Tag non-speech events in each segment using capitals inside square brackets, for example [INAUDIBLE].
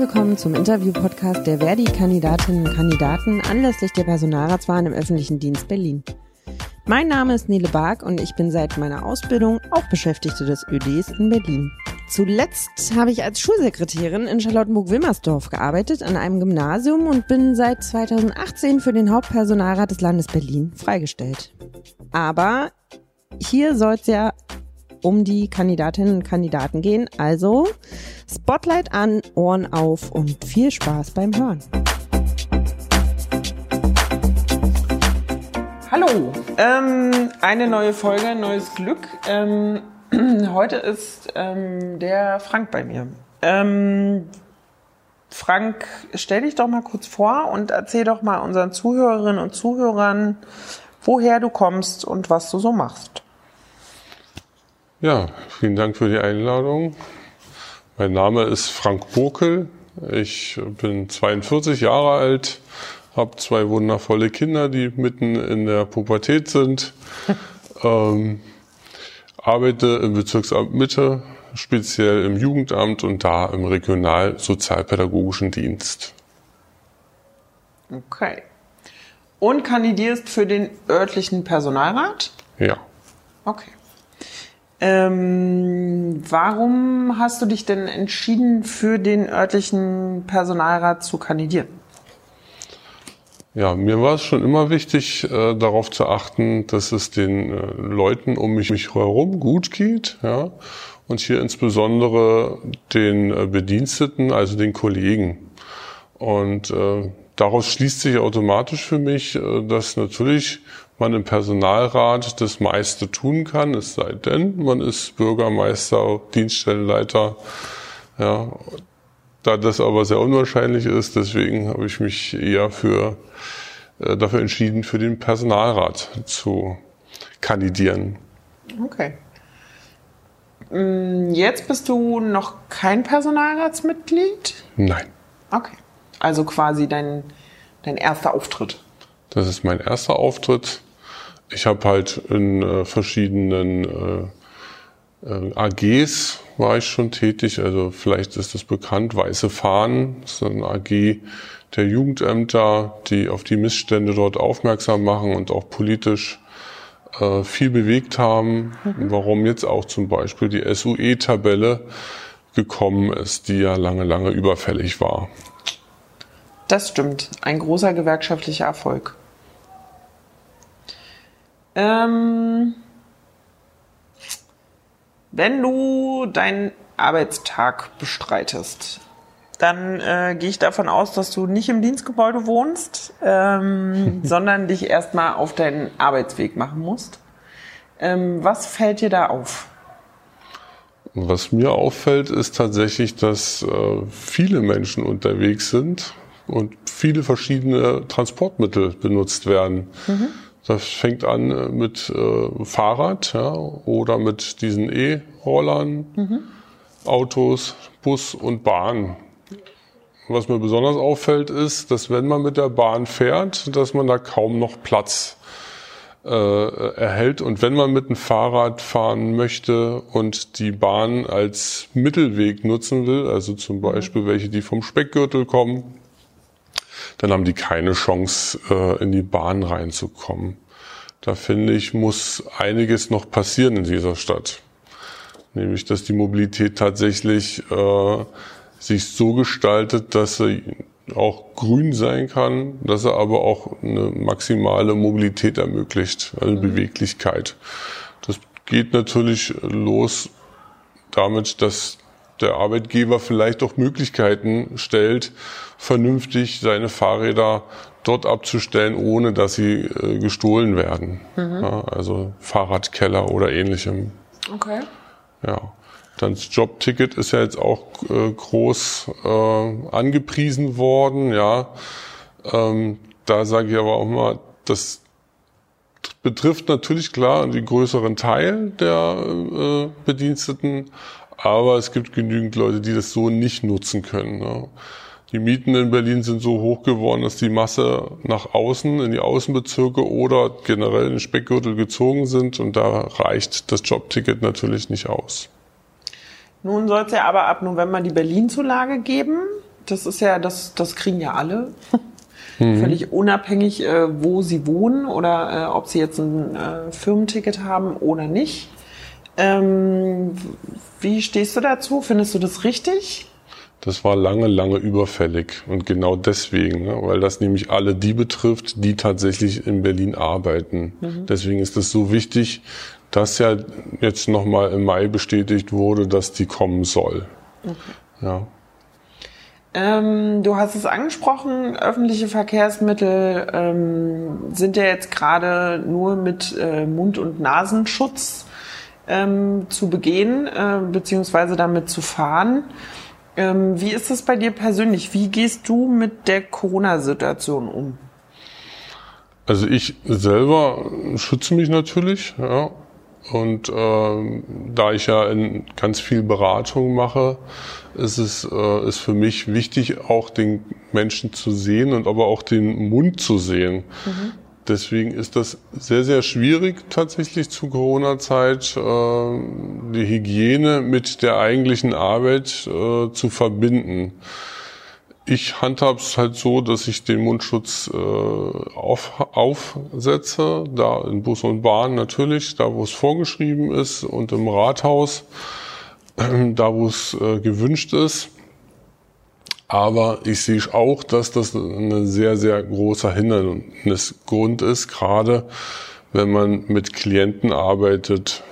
willkommen zum Interview-Podcast der Verdi-Kandidatinnen und Kandidaten anlässlich der Personalratswahlen im öffentlichen Dienst Berlin. Mein Name ist Nele Bark und ich bin seit meiner Ausbildung auch Beschäftigte des ÖDs in Berlin. Zuletzt habe ich als Schulsekretärin in Charlottenburg-Wilmersdorf gearbeitet an einem Gymnasium und bin seit 2018 für den Hauptpersonalrat des Landes Berlin freigestellt. Aber hier soll es ja um die Kandidatinnen und Kandidaten gehen. Also Spotlight an, Ohren auf und viel Spaß beim Hören. Hallo, ähm, eine neue Folge, neues Glück. Ähm, [CLEARS THROAT] heute ist ähm, der Frank bei mir. Ähm, Frank, stell dich doch mal kurz vor und erzähl doch mal unseren Zuhörerinnen und Zuhörern, woher du kommst und was du so machst. Ja, vielen Dank für die Einladung. Mein Name ist Frank Bokel. Ich bin 42 Jahre alt, habe zwei wundervolle Kinder, die mitten in der Pubertät sind. [LAUGHS] ähm, arbeite im Bezirksamt Mitte, speziell im Jugendamt und da im Regionalsozialpädagogischen Dienst. Okay. Und kandidierst für den örtlichen Personalrat? Ja. Okay. Ähm, warum hast du dich denn entschieden, für den örtlichen Personalrat zu kandidieren? Ja, mir war es schon immer wichtig, äh, darauf zu achten, dass es den äh, Leuten um mich, mich herum gut geht, ja, und hier insbesondere den äh, Bediensteten, also den Kollegen. Und äh, daraus schließt sich automatisch für mich, äh, dass natürlich man im Personalrat das meiste tun kann, es sei denn, man ist Bürgermeister, Dienststellenleiter, ja, da das aber sehr unwahrscheinlich ist, deswegen habe ich mich eher für, äh, dafür entschieden, für den Personalrat zu kandidieren. Okay. Mm, jetzt bist du noch kein Personalratsmitglied? Nein. Okay. Also quasi dein, dein erster Auftritt. Das ist mein erster Auftritt. Ich habe halt in äh, verschiedenen äh, äh, AGs war ich schon tätig. Also vielleicht ist das bekannt. Weiße Fahnen, das ist eine AG der Jugendämter, die auf die Missstände dort aufmerksam machen und auch politisch äh, viel bewegt haben. Mhm. Warum jetzt auch zum Beispiel die SUE-Tabelle gekommen ist, die ja lange, lange überfällig war. Das stimmt. Ein großer gewerkschaftlicher Erfolg. Ähm, wenn du deinen Arbeitstag bestreitest, dann äh, gehe ich davon aus, dass du nicht im Dienstgebäude wohnst, ähm, [LAUGHS] sondern dich erstmal auf deinen Arbeitsweg machen musst. Ähm, was fällt dir da auf? Was mir auffällt, ist tatsächlich, dass äh, viele Menschen unterwegs sind und viele verschiedene Transportmittel benutzt werden. Mhm. Das fängt an äh, mit äh, Fahrrad ja, oder mit diesen E-Rollern, mhm. Autos, Bus und Bahn. Was mir besonders auffällt, ist, dass wenn man mit der Bahn fährt, dass man da kaum noch Platz äh, erhält. Und wenn man mit dem Fahrrad fahren möchte und die Bahn als Mittelweg nutzen will, also zum mhm. Beispiel welche, die vom Speckgürtel kommen, dann haben die keine Chance, äh, in die Bahn reinzukommen. Da finde ich, muss einiges noch passieren in dieser Stadt. Nämlich, dass die Mobilität tatsächlich äh, sich so gestaltet, dass sie auch grün sein kann, dass er aber auch eine maximale Mobilität ermöglicht, also. Beweglichkeit. Das geht natürlich los damit, dass der Arbeitgeber vielleicht auch Möglichkeiten stellt, vernünftig seine Fahrräder dort abzustellen, ohne dass sie äh, gestohlen werden. Mhm. Ja, also Fahrradkeller oder ähnlichem. Okay. Ja. Dann das Jobticket ist ja jetzt auch äh, groß äh, angepriesen worden. Ja, ähm, da sage ich aber auch mal, das betrifft natürlich klar den größeren Teil der äh, Bediensteten, aber es gibt genügend Leute, die das so nicht nutzen können. Ne? Die Mieten in Berlin sind so hoch geworden, dass die Masse nach außen, in die Außenbezirke oder generell in den Speckgürtel gezogen sind und da reicht das Jobticket natürlich nicht aus. Nun soll es ja aber ab November die Berlin-Zulage geben. Das ist ja, das, das kriegen ja alle. [LAUGHS] Völlig unabhängig, äh, wo sie wohnen oder äh, ob sie jetzt ein äh, Firmenticket haben oder nicht. Ähm, wie stehst du dazu? Findest du das richtig? Das war lange, lange überfällig. Und genau deswegen, ne, weil das nämlich alle die betrifft, die tatsächlich in Berlin arbeiten. Mhm. Deswegen ist es so wichtig, dass ja jetzt nochmal im Mai bestätigt wurde, dass die kommen soll. Okay. Ja. Ähm, du hast es angesprochen, öffentliche Verkehrsmittel ähm, sind ja jetzt gerade nur mit äh, Mund- und Nasenschutz ähm, zu begehen, äh, beziehungsweise damit zu fahren. Ähm, wie ist es bei dir persönlich? Wie gehst du mit der Corona-Situation um? Also ich selber schütze mich natürlich, ja. Und äh, da ich ja in ganz viel Beratung mache, ist es äh, ist für mich wichtig, auch den Menschen zu sehen und aber auch den Mund zu sehen. Mhm. Deswegen ist das sehr, sehr schwierig tatsächlich zu Corona-Zeit, äh, die Hygiene mit der eigentlichen Arbeit äh, zu verbinden. Ich handhabe es halt so, dass ich den Mundschutz äh, auf, aufsetze, da in Bus und Bahn natürlich, da wo es vorgeschrieben ist und im Rathaus, [CLEARS THROAT] da wo es äh, gewünscht ist. Aber ich sehe auch, dass das ein sehr, sehr großer Hindernisgrund ist, gerade wenn man mit Klienten arbeitet,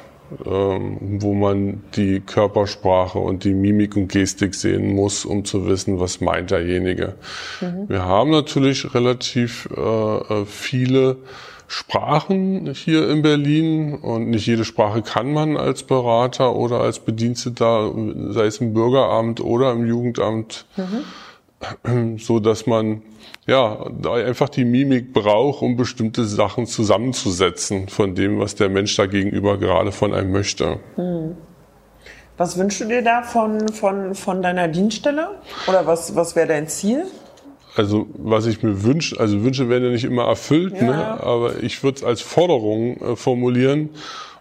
ähm, wo man die Körpersprache und die Mimik und Gestik sehen muss, um zu wissen, was meint derjenige. Mhm. Wir haben natürlich relativ äh, äh, viele Sprachen hier in Berlin und nicht jede Sprache kann man als Berater oder als Bediensteter, sei es im Bürgeramt oder im Jugendamt, mhm. so dass man ja einfach die Mimik braucht, um bestimmte Sachen zusammenzusetzen von dem, was der Mensch da gegenüber gerade von einem möchte. Mhm. Was wünschst du dir da von, von, von deiner Dienststelle? Oder was, was wäre dein Ziel? Also was ich mir wünsche, also Wünsche werden ja nicht immer erfüllt, ja. ne? aber ich würde es als Forderung äh, formulieren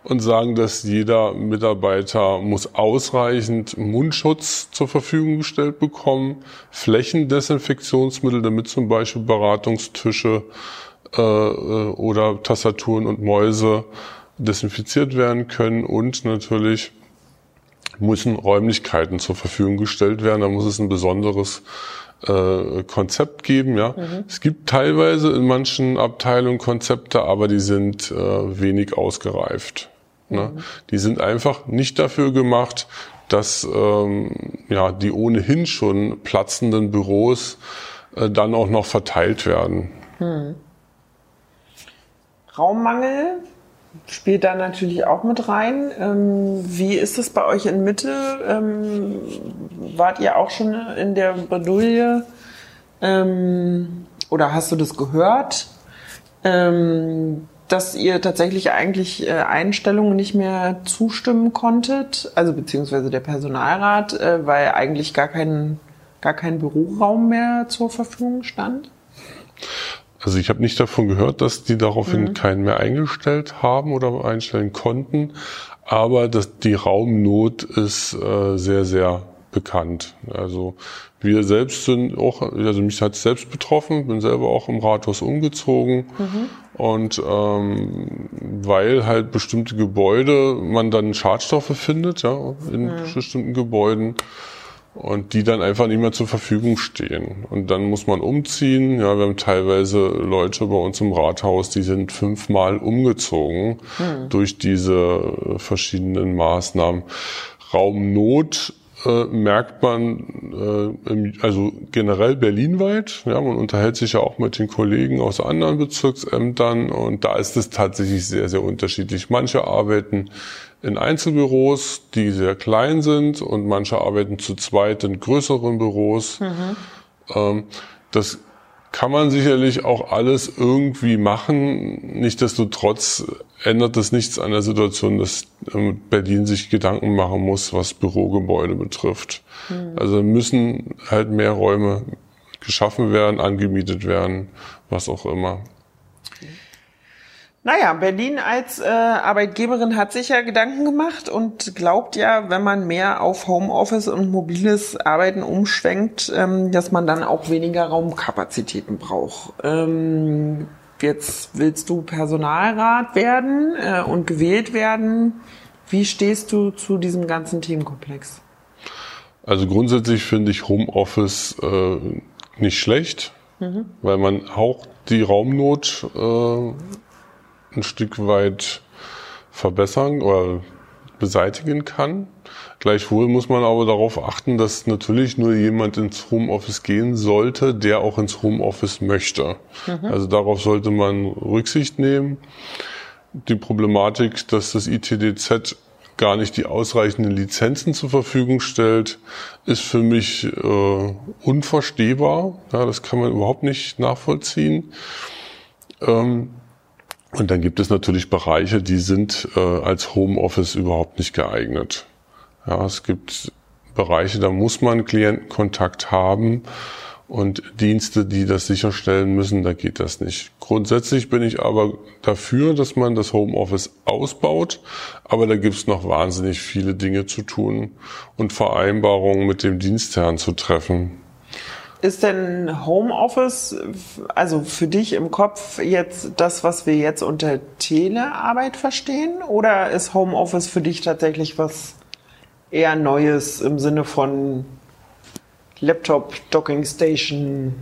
und sagen, dass jeder Mitarbeiter muss ausreichend Mundschutz zur Verfügung gestellt bekommen, Flächendesinfektionsmittel, damit zum Beispiel Beratungstische äh, äh oder Tastaturen und Mäuse desinfiziert werden können und natürlich müssen Räumlichkeiten zur Verfügung gestellt werden. Da muss es ein besonderes äh, Konzept geben. Ja, mhm. es gibt teilweise in manchen Abteilungen Konzepte, aber die sind äh, wenig ausgereift. Ne? Mhm. Die sind einfach nicht dafür gemacht, dass ähm, ja die ohnehin schon platzenden Büros äh, dann auch noch verteilt werden. Mhm. Raummangel spielt da natürlich auch mit rein. Ähm, wie ist es bei euch in Mitte? Ähm, wart ihr auch schon in der Bredouille? Ähm, oder hast du das gehört? Ähm, dass ihr tatsächlich eigentlich äh, Einstellungen nicht mehr zustimmen konntet, also beziehungsweise der Personalrat, äh, weil eigentlich gar kein, gar kein Büroraum mehr zur Verfügung stand? Also ich habe nicht davon gehört, dass die daraufhin mhm. keinen mehr eingestellt haben oder einstellen konnten, aber dass die Raumnot ist äh, sehr, sehr bekannt. Also wir selbst sind auch, also mich hat es selbst betroffen, bin selber auch im Rathaus umgezogen mhm. und ähm, weil halt bestimmte Gebäude man dann Schadstoffe findet, ja, in mhm. bestimmten Gebäuden und die dann einfach nicht mehr zur Verfügung stehen. Und dann muss man umziehen. Ja, wir haben teilweise Leute bei uns im Rathaus, die sind fünfmal umgezogen hm. durch diese verschiedenen Maßnahmen. Raumnot äh, merkt man äh, im, also generell berlinweit. Ja, man unterhält sich ja auch mit den Kollegen aus anderen Bezirksämtern und da ist es tatsächlich sehr, sehr unterschiedlich. Manche arbeiten in Einzelbüros, die sehr klein sind und manche arbeiten zu zweit in größeren Büros. Mhm. Ähm, das kann man sicherlich auch alles irgendwie machen. Nichtsdestotrotz ändert das nichts an der Situation, dass ähm, Berlin sich Gedanken machen muss, was Bürogebäude betrifft. Mhm. Also müssen halt mehr Räume geschaffen werden, angemietet werden, was auch immer. Naja, Berlin als äh, Arbeitgeberin hat sich ja Gedanken gemacht und glaubt ja, wenn man mehr auf Homeoffice und mobiles Arbeiten umschwenkt, ähm, dass man dann auch weniger Raumkapazitäten braucht. Ähm, jetzt willst du Personalrat werden äh, und gewählt werden. Wie stehst du zu diesem ganzen Themenkomplex? Also grundsätzlich finde ich Homeoffice äh, nicht schlecht, mhm. weil man auch die Raumnot äh, ein Stück weit verbessern oder beseitigen kann. Gleichwohl muss man aber darauf achten, dass natürlich nur jemand ins Homeoffice gehen sollte, der auch ins Homeoffice möchte. Mhm. Also darauf sollte man Rücksicht nehmen. Die Problematik, dass das ITDZ gar nicht die ausreichenden Lizenzen zur Verfügung stellt, ist für mich äh, unverstehbar. Ja, das kann man überhaupt nicht nachvollziehen. Ähm, und dann gibt es natürlich Bereiche, die sind äh, als Homeoffice überhaupt nicht geeignet. Ja, es gibt Bereiche, da muss man Klientenkontakt haben und Dienste, die das sicherstellen müssen, da geht das nicht. Grundsätzlich bin ich aber dafür, dass man das Homeoffice ausbaut, aber da gibt es noch wahnsinnig viele Dinge zu tun und Vereinbarungen mit dem Dienstherrn zu treffen. Ist denn Homeoffice, also für dich im Kopf jetzt das, was wir jetzt unter Telearbeit verstehen? Oder ist Homeoffice für dich tatsächlich was eher Neues im Sinne von Laptop, Docking Station,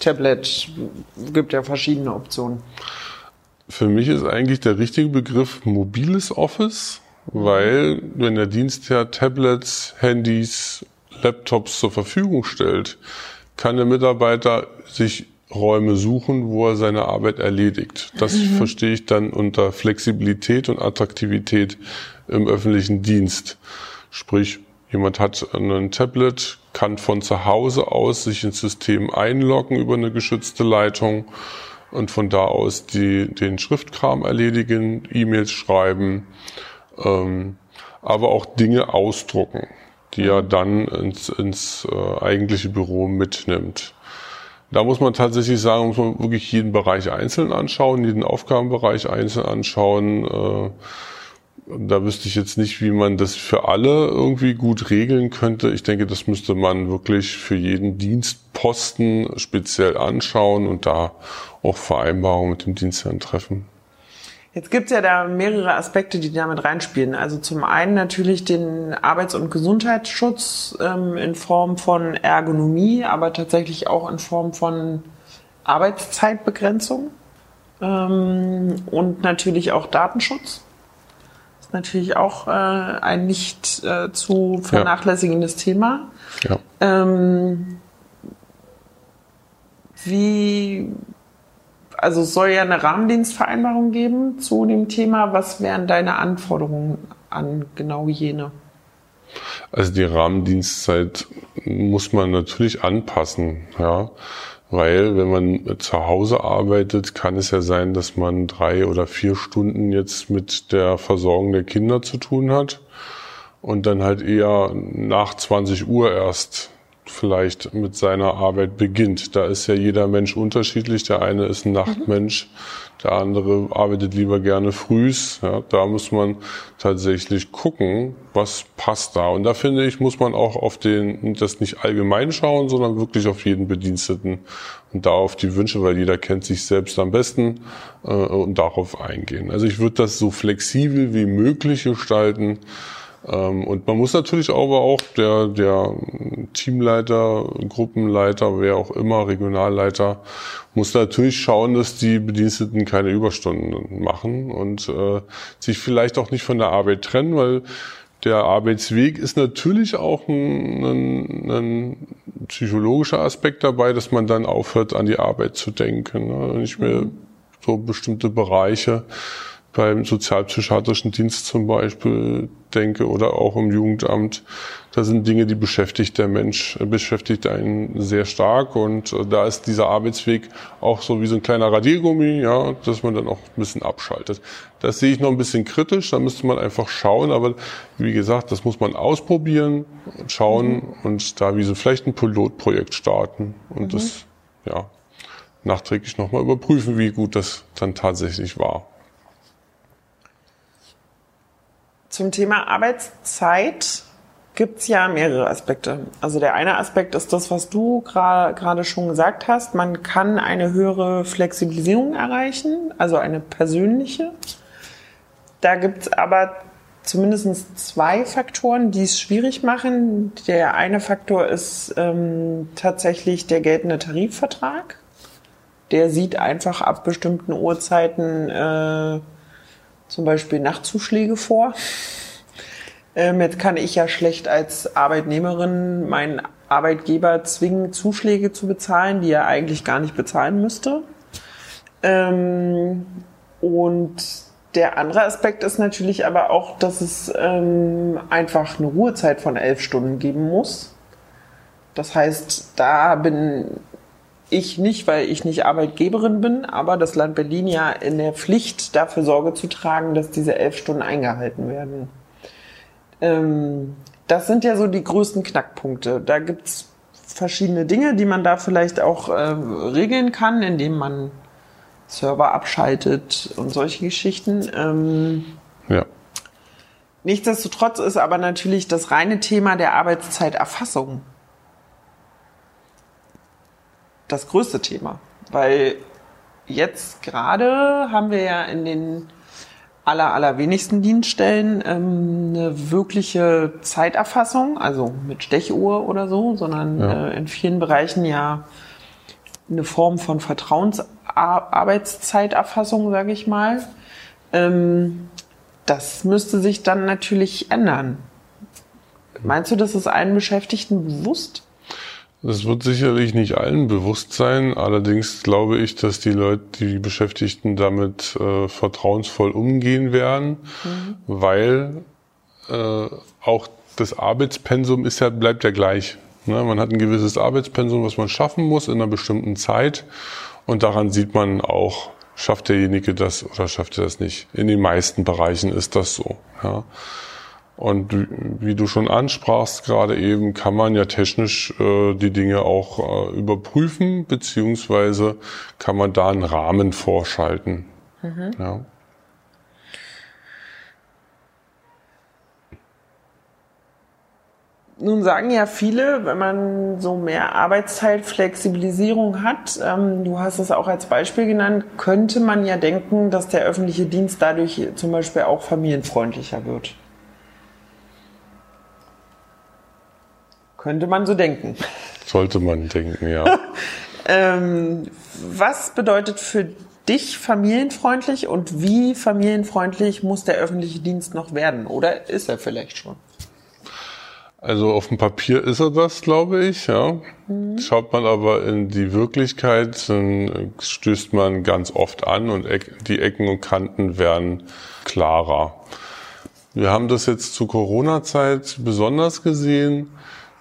Tablet? Gibt ja verschiedene Optionen. Für mich ist eigentlich der richtige Begriff mobiles Office, weil wenn der Dienstherr Tablets, Handys Laptops zur Verfügung stellt, kann der Mitarbeiter sich Räume suchen, wo er seine Arbeit erledigt. Das mhm. verstehe ich dann unter Flexibilität und Attraktivität im öffentlichen Dienst. Sprich, jemand hat ein Tablet, kann von zu Hause aus sich ins System einloggen über eine geschützte Leitung und von da aus die, den Schriftkram erledigen, E-Mails schreiben, ähm, aber auch Dinge ausdrucken die er dann ins, ins äh, eigentliche Büro mitnimmt. Da muss man tatsächlich sagen, muss man wirklich jeden Bereich einzeln anschauen, jeden Aufgabenbereich einzeln anschauen. Äh, da wüsste ich jetzt nicht, wie man das für alle irgendwie gut regeln könnte. Ich denke, das müsste man wirklich für jeden Dienstposten speziell anschauen und da auch Vereinbarungen mit dem Dienstherrn treffen. Jetzt gibt's ja da mehrere Aspekte, die damit reinspielen. Also zum einen natürlich den Arbeits- und Gesundheitsschutz ähm, in Form von Ergonomie, aber tatsächlich auch in Form von Arbeitszeitbegrenzung ähm, und natürlich auch Datenschutz. Das ist natürlich auch äh, ein nicht äh, zu vernachlässigendes ja. Thema. Ja. Ähm, wie also es soll ja eine Rahmendienstvereinbarung geben zu dem Thema. Was wären deine Anforderungen an genau jene? Also die Rahmendienstzeit muss man natürlich anpassen, ja. Weil wenn man zu Hause arbeitet, kann es ja sein, dass man drei oder vier Stunden jetzt mit der Versorgung der Kinder zu tun hat und dann halt eher nach 20 Uhr erst vielleicht mit seiner Arbeit beginnt. Da ist ja jeder Mensch unterschiedlich. Der eine ist ein Nachtmensch, der andere arbeitet lieber gerne frühs. Ja, da muss man tatsächlich gucken, was passt da. Und da finde ich, muss man auch auf den, das nicht allgemein schauen, sondern wirklich auf jeden Bediensteten und da auf die Wünsche, weil jeder kennt sich selbst am besten äh, und darauf eingehen. Also ich würde das so flexibel wie möglich gestalten und man muss natürlich aber auch der, der Teamleiter, Gruppenleiter, wer auch immer, Regionalleiter, muss natürlich schauen, dass die Bediensteten keine Überstunden machen und äh, sich vielleicht auch nicht von der Arbeit trennen, weil der Arbeitsweg ist natürlich auch ein, ein, ein psychologischer Aspekt dabei, dass man dann aufhört, an die Arbeit zu denken. Ne? Ich mir so bestimmte Bereiche beim sozialpsychiatrischen Dienst zum Beispiel denke oder auch im Jugendamt. Da sind Dinge, die beschäftigt der Mensch, äh, beschäftigt einen sehr stark und äh, da ist dieser Arbeitsweg auch so wie so ein kleiner Radiergummi, ja, dass man dann auch ein bisschen abschaltet. Das sehe ich noch ein bisschen kritisch, da müsste man einfach schauen, aber wie gesagt, das muss man ausprobieren, schauen mhm. und da wie so vielleicht ein Pilotprojekt starten und mhm. das, ja, nachträglich nochmal überprüfen, wie gut das dann tatsächlich war. Zum Thema Arbeitszeit gibt es ja mehrere Aspekte. Also der eine Aspekt ist das, was du gerade schon gesagt hast. Man kann eine höhere Flexibilisierung erreichen, also eine persönliche. Da gibt es aber zumindest zwei Faktoren, die es schwierig machen. Der eine Faktor ist ähm, tatsächlich der geltende Tarifvertrag. Der sieht einfach ab bestimmten Uhrzeiten äh, zum Beispiel Nachtzuschläge vor. Ähm, jetzt kann ich ja schlecht als Arbeitnehmerin meinen Arbeitgeber zwingen, Zuschläge zu bezahlen, die er eigentlich gar nicht bezahlen müsste. Ähm, und der andere Aspekt ist natürlich aber auch, dass es ähm, einfach eine Ruhezeit von elf Stunden geben muss. Das heißt, da bin ich nicht, weil ich nicht Arbeitgeberin bin, aber das Land Berlin ja in der Pflicht dafür Sorge zu tragen, dass diese elf Stunden eingehalten werden. Ähm, das sind ja so die größten Knackpunkte. Da gibt's verschiedene Dinge, die man da vielleicht auch äh, regeln kann, indem man Server abschaltet und solche Geschichten. Ähm, ja. Nichtsdestotrotz ist aber natürlich das reine Thema der Arbeitszeiterfassung das größte Thema, weil jetzt gerade haben wir ja in den aller, allerwenigsten Dienststellen ähm, eine wirkliche Zeiterfassung, also mit Stechuhr oder so, sondern ja. äh, in vielen Bereichen ja eine Form von Vertrauensarbeitszeiterfassung, sage ich mal. Ähm, das müsste sich dann natürlich ändern. Meinst du, das ist allen Beschäftigten bewusst? Das wird sicherlich nicht allen bewusst sein. Allerdings glaube ich, dass die Leute, die Beschäftigten damit äh, vertrauensvoll umgehen werden, mhm. weil äh, auch das Arbeitspensum ist ja, bleibt ja gleich. Ne? Man hat ein gewisses Arbeitspensum, was man schaffen muss in einer bestimmten Zeit. Und daran sieht man auch, schafft derjenige das oder schafft er das nicht. In den meisten Bereichen ist das so. Ja? Und wie du schon ansprachst gerade eben, kann man ja technisch äh, die Dinge auch äh, überprüfen, beziehungsweise kann man da einen Rahmen vorschalten. Mhm. Ja. Nun sagen ja viele, wenn man so mehr Arbeitszeitflexibilisierung hat, ähm, du hast es auch als Beispiel genannt, könnte man ja denken, dass der öffentliche Dienst dadurch zum Beispiel auch familienfreundlicher wird. Könnte man so denken. Sollte man denken, ja. [LAUGHS] ähm, was bedeutet für dich familienfreundlich und wie familienfreundlich muss der öffentliche Dienst noch werden? Oder ist er vielleicht schon? Also auf dem Papier ist er das, glaube ich, ja. Mhm. Schaut man aber in die Wirklichkeit, dann stößt man ganz oft an und die Ecken und Kanten werden klarer. Wir haben das jetzt zu Corona-Zeit besonders gesehen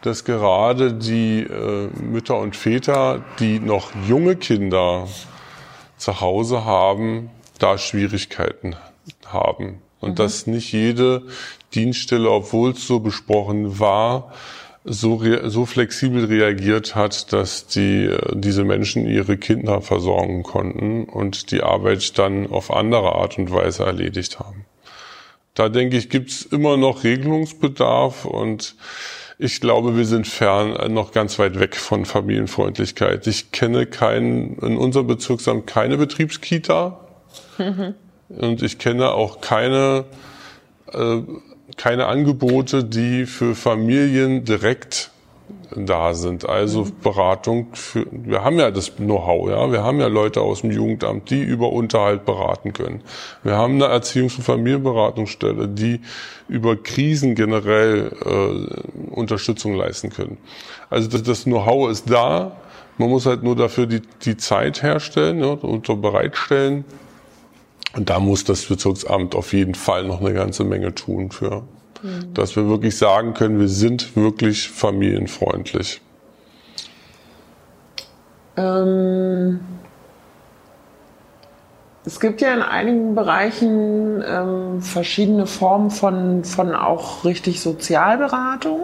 dass gerade die äh, Mütter und Väter, die noch junge Kinder zu Hause haben, da Schwierigkeiten haben. Und mhm. dass nicht jede Dienststelle, obwohl es so besprochen war, so, so flexibel reagiert hat, dass die, äh, diese Menschen ihre Kinder versorgen konnten und die Arbeit dann auf andere Art und Weise erledigt haben. Da denke ich, gibt es immer noch Regelungsbedarf und ich glaube, wir sind fern, äh, noch ganz weit weg von Familienfreundlichkeit. Ich kenne keinen, in unserem Bezirksamt keine Betriebskita. Mhm. Und ich kenne auch keine, äh, keine Angebote, die für Familien direkt da sind. Also mhm. Beratung für, wir haben ja das Know-how, ja. Wir haben ja Leute aus dem Jugendamt, die über Unterhalt beraten können. Wir haben eine Erziehungs- und Familienberatungsstelle, die über Krisen generell äh, Unterstützung leisten können. Also das, das Know-how ist da. Man muss halt nur dafür die, die Zeit herstellen ja, und bereitstellen. Und da muss das Bezirksamt auf jeden Fall noch eine ganze Menge tun für. Mhm. Dass wir wirklich sagen können, wir sind wirklich familienfreundlich. Ähm, es gibt ja in einigen Bereichen ähm, verschiedene Formen von, von auch richtig Sozialberatung.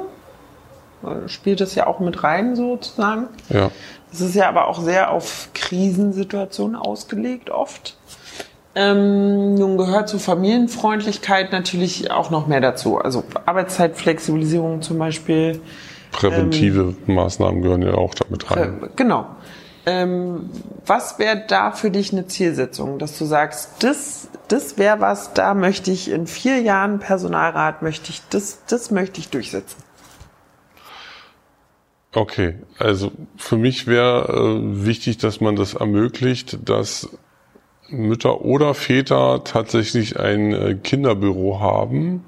spielt das ja auch mit rein sozusagen. Ja. Es ist ja aber auch sehr auf Krisensituationen ausgelegt oft. Ähm, nun gehört zur Familienfreundlichkeit natürlich auch noch mehr dazu. Also Arbeitszeitflexibilisierung zum Beispiel. Präventive ähm, Maßnahmen gehören ja auch damit rein. Genau. Ähm, was wäre da für dich eine Zielsetzung, dass du sagst, das, das wäre was, da möchte ich in vier Jahren Personalrat, möchte ich, das, das möchte ich durchsetzen? Okay, also für mich wäre äh, wichtig, dass man das ermöglicht, dass Mütter oder Väter tatsächlich ein äh, Kinderbüro haben.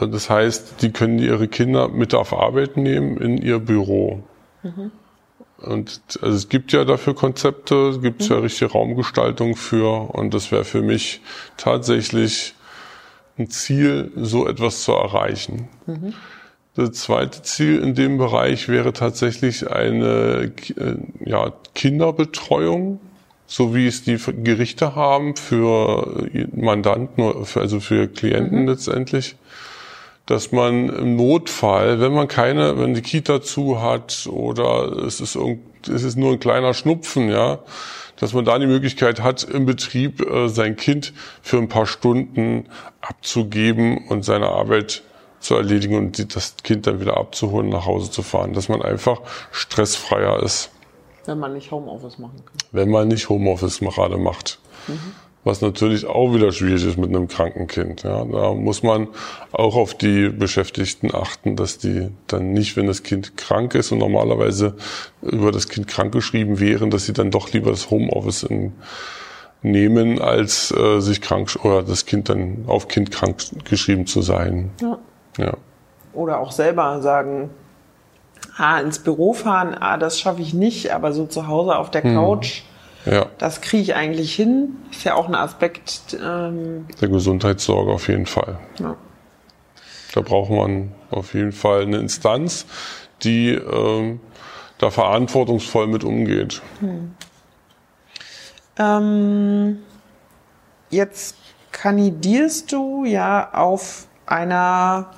Äh, das heißt, die können ihre Kinder mit auf Arbeit nehmen in ihr Büro. Mhm. Und also es gibt ja dafür Konzepte, es gibt mhm. ja richtige Raumgestaltung für und das wäre für mich tatsächlich ein Ziel, so etwas zu erreichen. Mhm. Das zweite Ziel in dem Bereich wäre tatsächlich eine äh, ja, Kinderbetreuung, so wie es die Gerichte haben für Mandanten, also für Klienten mhm. letztendlich dass man im Notfall, wenn man keine, wenn die Kita zu hat oder es ist, es ist nur ein kleiner Schnupfen, ja, dass man da die Möglichkeit hat, im Betrieb äh, sein Kind für ein paar Stunden abzugeben und seine Arbeit zu erledigen und das Kind dann wieder abzuholen, nach Hause zu fahren, dass man einfach stressfreier ist. Wenn man nicht Homeoffice machen kann. Wenn man nicht Homeoffice gerade macht. Mhm was natürlich auch wieder schwierig ist mit einem kranken Kind. Ja, da muss man auch auf die Beschäftigten achten, dass die dann nicht, wenn das Kind krank ist und normalerweise über das Kind krank geschrieben wären, dass sie dann doch lieber das Homeoffice in, nehmen, als äh, sich krank oder das Kind dann auf Kind krank geschrieben zu sein. Ja. ja. Oder auch selber sagen, ah, ins Büro fahren, ah, das schaffe ich nicht, aber so zu Hause auf der hm. Couch ja. Das kriege ich eigentlich hin. Ist ja auch ein Aspekt. Ähm der Gesundheitssorge auf jeden Fall. Ja. Da braucht man auf jeden Fall eine Instanz, die ähm, da verantwortungsvoll mit umgeht. Hm. Ähm, jetzt kandidierst du ja auf einer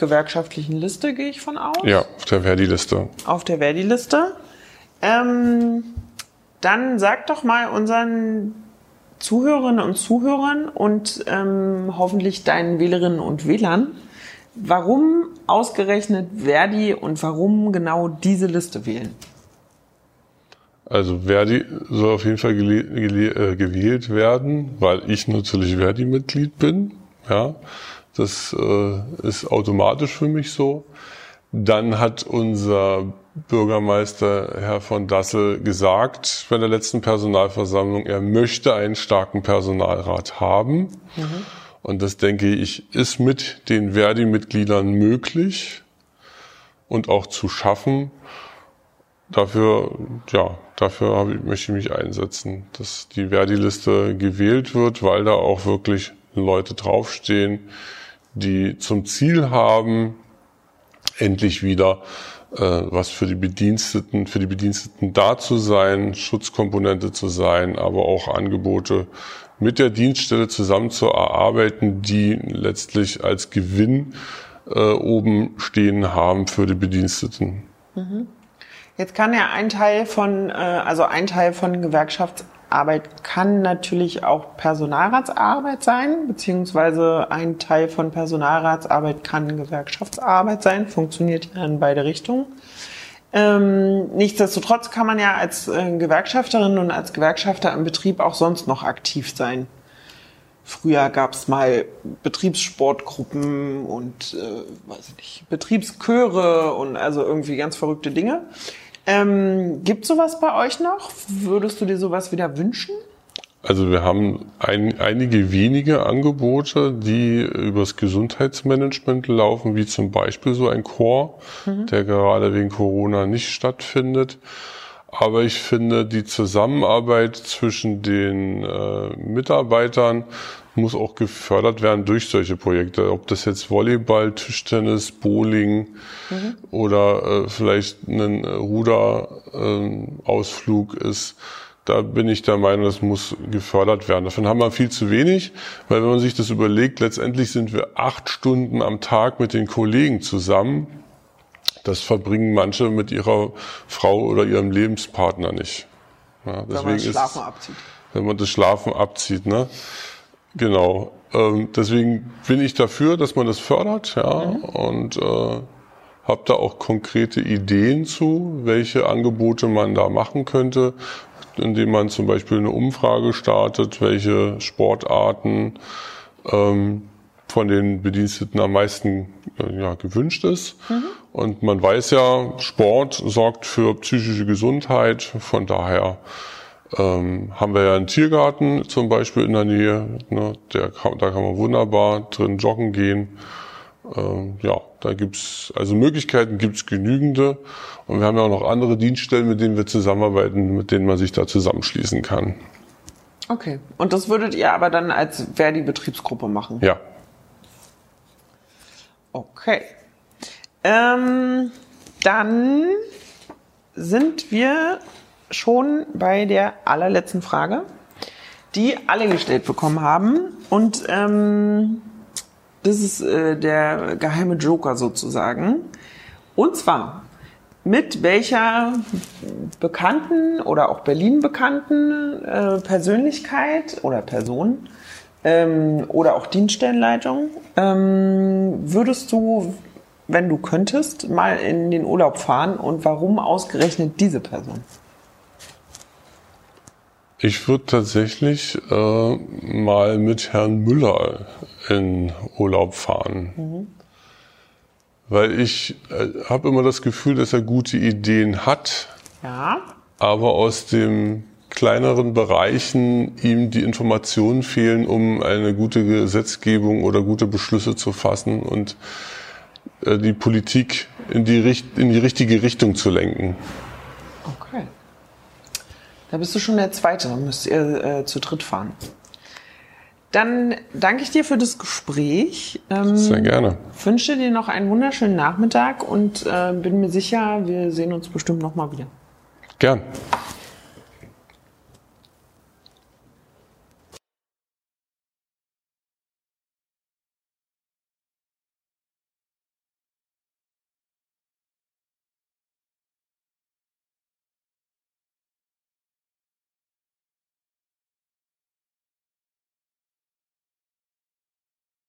gewerkschaftlichen Liste, gehe ich von aus? Ja, auf der Verdi-Liste. Auf der Verdi-Liste. Ähm, dann sag doch mal unseren Zuhörerinnen und Zuhörern und ähm, hoffentlich deinen Wählerinnen und Wählern, warum ausgerechnet Verdi und warum genau diese Liste wählen? Also Verdi soll auf jeden Fall äh, gewählt werden, weil ich natürlich Verdi-Mitglied bin. Ja, das äh, ist automatisch für mich so. Dann hat unser Bürgermeister Herr von Dassel gesagt bei der letzten Personalversammlung, er möchte einen starken Personalrat haben. Mhm. Und das denke ich, ist mit den Verdi-Mitgliedern möglich und auch zu schaffen. Dafür, ja, dafür ich, möchte ich mich einsetzen, dass die Verdi-Liste gewählt wird, weil da auch wirklich Leute draufstehen, die zum Ziel haben, endlich wieder äh, was für die Bediensteten, für die Bediensteten da zu sein, Schutzkomponente zu sein, aber auch Angebote mit der Dienststelle zusammen zu erarbeiten, die letztlich als Gewinn äh, oben stehen haben für die Bediensteten. Mhm. Jetzt kann ja ein Teil von, äh, also ein Teil von Gewerkschafts Arbeit kann natürlich auch Personalratsarbeit sein, beziehungsweise ein Teil von Personalratsarbeit kann Gewerkschaftsarbeit sein, funktioniert ja in beide Richtungen. Ähm, nichtsdestotrotz kann man ja als äh, Gewerkschafterin und als Gewerkschafter im Betrieb auch sonst noch aktiv sein. Früher gab es mal Betriebssportgruppen und äh, weiß ich nicht, Betriebschöre und also irgendwie ganz verrückte Dinge. Ähm, Gibt sowas bei euch noch? Würdest du dir sowas wieder wünschen? Also wir haben ein, einige wenige Angebote, die übers Gesundheitsmanagement laufen, wie zum Beispiel so ein Chor, mhm. der gerade wegen Corona nicht stattfindet. Aber ich finde, die Zusammenarbeit zwischen den äh, Mitarbeitern muss auch gefördert werden durch solche Projekte. Ob das jetzt Volleyball, Tischtennis, Bowling mhm. oder äh, vielleicht ein Ruderausflug äh, ist. Da bin ich der Meinung, das muss gefördert werden. Davon haben wir viel zu wenig, weil wenn man sich das überlegt, letztendlich sind wir acht Stunden am Tag mit den Kollegen zusammen Das verbringen manche mit ihrer Frau oder ihrem Lebenspartner nicht. Ja, Wenn man das Schlafen abzieht. Wenn man das Schlafen abzieht, ne? Genau. Ähm, deswegen bin ich dafür, dass man das fördert, ja, mhm. und äh, habe da auch konkrete Ideen zu, welche Angebote man da machen könnte, indem man zum Beispiel eine Umfrage startet, welche Sportarten ähm, von den Bediensteten am meisten äh, ja, gewünscht ist. Mhm. Und man weiß ja, Sport sorgt für psychische Gesundheit. Von daher ähm, haben wir ja einen Tiergarten zum Beispiel in der Nähe. Ne, der da kann man wunderbar drin joggen gehen. Ähm, ja, da gibt's also Möglichkeiten gibt's genügende. Und wir haben ja auch noch andere Dienststellen, mit denen wir zusammenarbeiten, mit denen man sich da zusammenschließen kann. Okay. Und das würdet ihr aber dann als Verdi-Betriebsgruppe machen? Ja. Okay. Ähm, dann sind wir schon bei der allerletzten Frage, die alle gestellt bekommen haben. Und ähm, das ist äh, der geheime Joker sozusagen. Und zwar, mit welcher bekannten oder auch Berlin bekannten äh, Persönlichkeit oder Person ähm, oder auch Dienststellenleitung ähm, würdest du, wenn du könntest, mal in den Urlaub fahren und warum ausgerechnet diese Person? Ich würde tatsächlich äh, mal mit Herrn Müller in Urlaub fahren. Mhm. Weil ich äh, habe immer das Gefühl, dass er gute Ideen hat, ja. aber aus den kleineren Bereichen ihm die Informationen fehlen, um eine gute Gesetzgebung oder gute Beschlüsse zu fassen und äh, die Politik in die, in die richtige Richtung zu lenken. Da bist du schon der Zweite, dann müsst ihr äh, zu dritt fahren. Dann danke ich dir für das Gespräch. Ähm, Sehr gerne. Wünsche dir noch einen wunderschönen Nachmittag und äh, bin mir sicher, wir sehen uns bestimmt nochmal wieder. Gern.